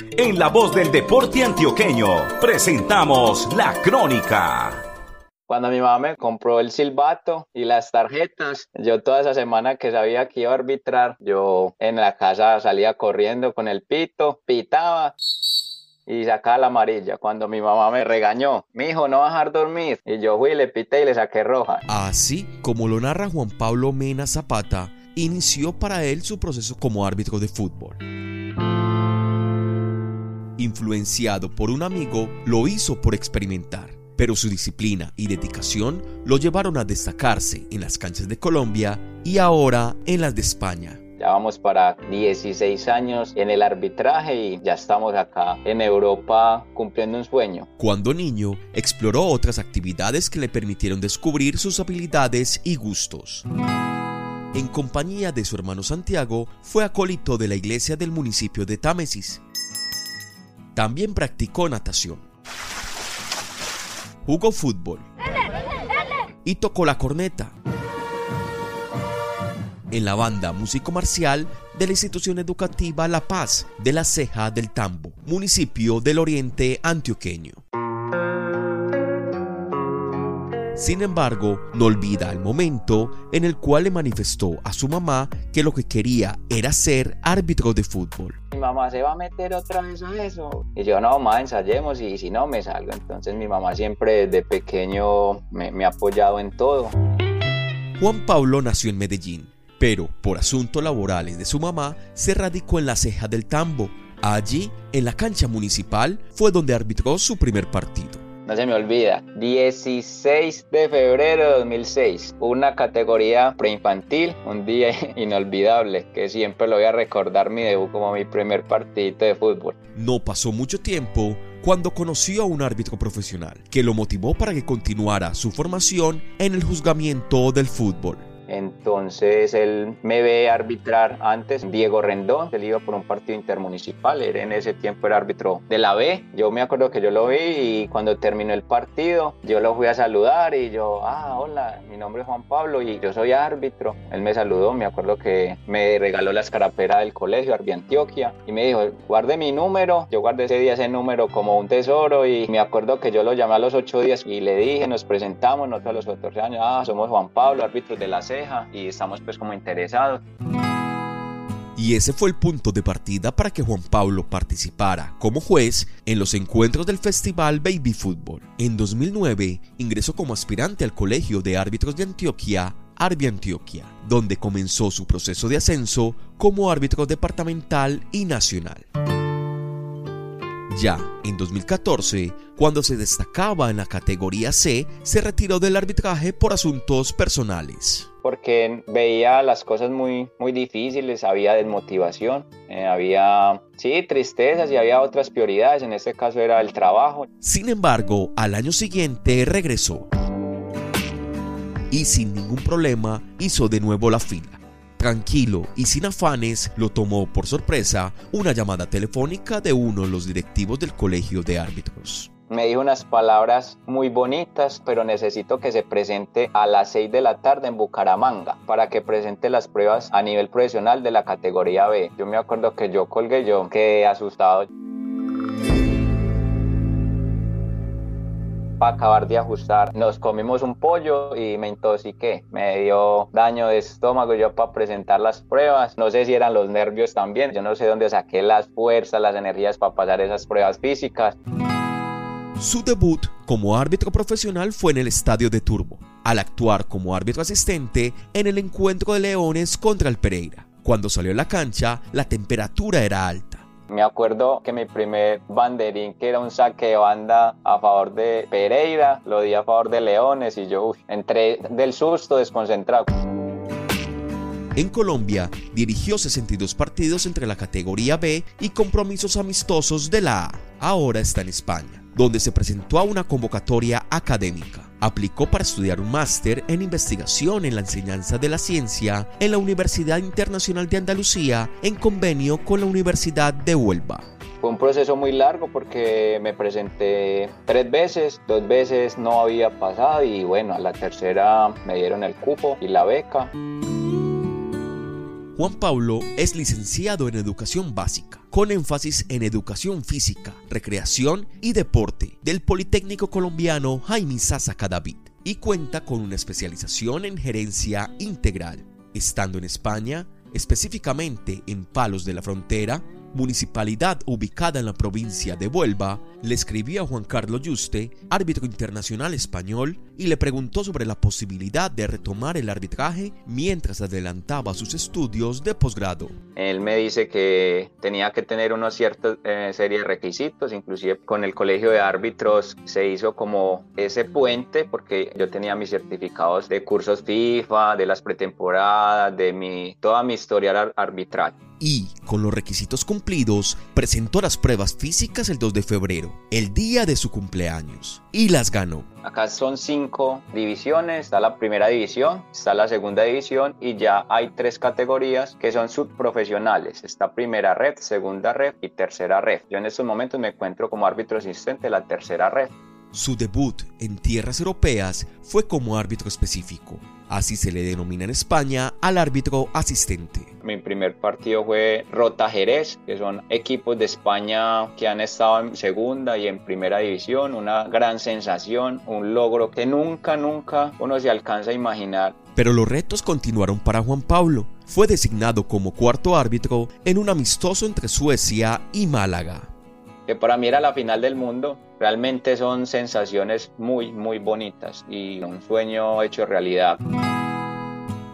En la voz del deporte antioqueño presentamos la crónica. Cuando mi mamá me compró el silbato y las tarjetas, yo toda esa semana que sabía que iba a arbitrar, yo en la casa salía corriendo con el pito, pitaba y sacaba la amarilla. Cuando mi mamá me regañó, mi hijo no va a dejar dormir. Y yo fui, le pité y le saqué roja. Así como lo narra Juan Pablo Mena Zapata, inició para él su proceso como árbitro de fútbol. Influenciado por un amigo, lo hizo por experimentar, pero su disciplina y dedicación lo llevaron a destacarse en las canchas de Colombia y ahora en las de España. Ya vamos para 16 años en el arbitraje y ya estamos acá en Europa cumpliendo un sueño. Cuando niño, exploró otras actividades que le permitieron descubrir sus habilidades y gustos. En compañía de su hermano Santiago, fue acólito de la iglesia del municipio de Támesis también practicó natación. Jugó fútbol. Y tocó la corneta. En la banda músico marcial de la institución educativa La Paz de la Ceja del Tambo, municipio del oriente antioqueño. Sin embargo, no olvida el momento en el cual le manifestó a su mamá que lo que quería era ser árbitro de fútbol. Mi mamá se va a meter otra vez a eso. Y yo, no, mamá, ensayemos y si no, me salgo. Entonces mi mamá siempre desde pequeño me, me ha apoyado en todo. Juan Pablo nació en Medellín, pero por asuntos laborales de su mamá se radicó en la ceja del tambo. Allí, en la cancha municipal, fue donde arbitró su primer partido no se me olvida, 16 de febrero de 2006, una categoría preinfantil, un día inolvidable que siempre lo voy a recordar mi debut como mi primer partidito de fútbol. No pasó mucho tiempo cuando conoció a un árbitro profesional que lo motivó para que continuara su formación en el juzgamiento del fútbol. Entonces él me ve arbitrar antes, Diego Rendón, él iba por un partido intermunicipal, él en ese tiempo era árbitro de la B. Yo me acuerdo que yo lo vi y cuando terminó el partido, yo lo fui a saludar y yo, ah, hola, mi nombre es Juan Pablo y yo soy árbitro. Él me saludó, me acuerdo que me regaló la escarapera del colegio, Arbi Antioquia, y me dijo, guarde mi número. Yo guardé ese día ese número como un tesoro y me acuerdo que yo lo llamé a los ocho días y le dije, nos presentamos, nosotros a los 14 años, ah, somos Juan Pablo, árbitros de la C y estamos pues como interesados. Y ese fue el punto de partida para que Juan Pablo participara como juez en los encuentros del Festival Baby Fútbol. En 2009 ingresó como aspirante al Colegio de Árbitros de Antioquia, Arbi Antioquia, donde comenzó su proceso de ascenso como árbitro departamental y nacional. Ya en 2014, cuando se destacaba en la categoría C, se retiró del arbitraje por asuntos personales. Porque veía las cosas muy, muy difíciles, había desmotivación, eh, había, sí, tristezas y había otras prioridades, en este caso era el trabajo. Sin embargo, al año siguiente regresó y sin ningún problema hizo de nuevo la fila. Tranquilo y sin afanes, lo tomó por sorpresa una llamada telefónica de uno de los directivos del colegio de árbitros. Me dijo unas palabras muy bonitas, pero necesito que se presente a las 6 de la tarde en Bucaramanga para que presente las pruebas a nivel profesional de la categoría B. Yo me acuerdo que yo colgué, yo quedé asustado. para acabar de ajustar. Nos comimos un pollo y me intoxiqué. Me dio daño de estómago yo para presentar las pruebas. No sé si eran los nervios también. Yo no sé dónde saqué las fuerzas, las energías para pasar esas pruebas físicas. Su debut como árbitro profesional fue en el estadio de Turbo, al actuar como árbitro asistente en el encuentro de Leones contra el Pereira. Cuando salió a la cancha, la temperatura era alta me acuerdo que mi primer banderín, que era un saque de banda a favor de Pereira, lo di a favor de Leones y yo entré del susto desconcentrado. En Colombia dirigió 62 partidos entre la categoría B y compromisos amistosos de la A. Ahora está en España, donde se presentó a una convocatoria académica. Aplicó para estudiar un máster en investigación en la enseñanza de la ciencia en la Universidad Internacional de Andalucía en convenio con la Universidad de Huelva. Fue un proceso muy largo porque me presenté tres veces, dos veces no había pasado y bueno, a la tercera me dieron el cupo y la beca. Juan Pablo es licenciado en educación básica, con énfasis en educación física, recreación y deporte del Politécnico Colombiano Jaime Sasa Cadavid y cuenta con una especialización en gerencia integral. Estando en España, específicamente en Palos de la Frontera, municipalidad ubicada en la provincia de Huelva, le escribió a Juan Carlos Yuste, árbitro internacional español, y le preguntó sobre la posibilidad de retomar el arbitraje mientras adelantaba sus estudios de posgrado. Él me dice que tenía que tener una cierta eh, serie de requisitos, inclusive con el colegio de árbitros se hizo como ese puente porque yo tenía mis certificados de cursos FIFA, de las pretemporadas, de mi, toda mi historia arbitral y, con los requisitos cumplidos, presentó las pruebas físicas el 2 de febrero, el día de su cumpleaños, y las ganó. Acá son cinco divisiones, está la primera división, está la segunda división y ya hay tres categorías que son subprofesionales. Está primera red, segunda red y tercera red. Yo en estos momentos me encuentro como árbitro asistente de la tercera red. Su debut en tierras europeas fue como árbitro específico. Así se le denomina en España al árbitro asistente. Mi primer partido fue Rota Jerez, que son equipos de España que han estado en segunda y en primera división. Una gran sensación, un logro que nunca, nunca uno se alcanza a imaginar. Pero los retos continuaron para Juan Pablo. Fue designado como cuarto árbitro en un amistoso entre Suecia y Málaga que para mí era la final del mundo. Realmente son sensaciones muy, muy bonitas y un sueño hecho realidad.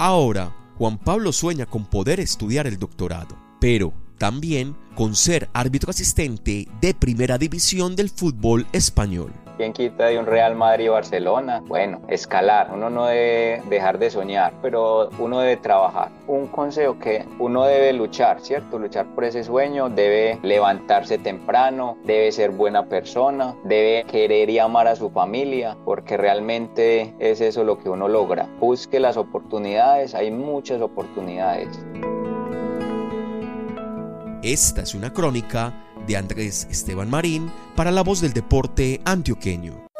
Ahora, Juan Pablo sueña con poder estudiar el doctorado, pero también con ser árbitro asistente de primera división del fútbol español. ¿Quién quita de un Real Madrid Barcelona? Bueno, escalar. Uno no debe dejar de soñar, pero uno debe trabajar. Un consejo que uno debe luchar, ¿cierto? Luchar por ese sueño, debe levantarse temprano, debe ser buena persona, debe querer y amar a su familia, porque realmente es eso lo que uno logra. Busque las oportunidades, hay muchas oportunidades. Esta es una crónica de Andrés Esteban Marín para la voz del deporte antioqueño.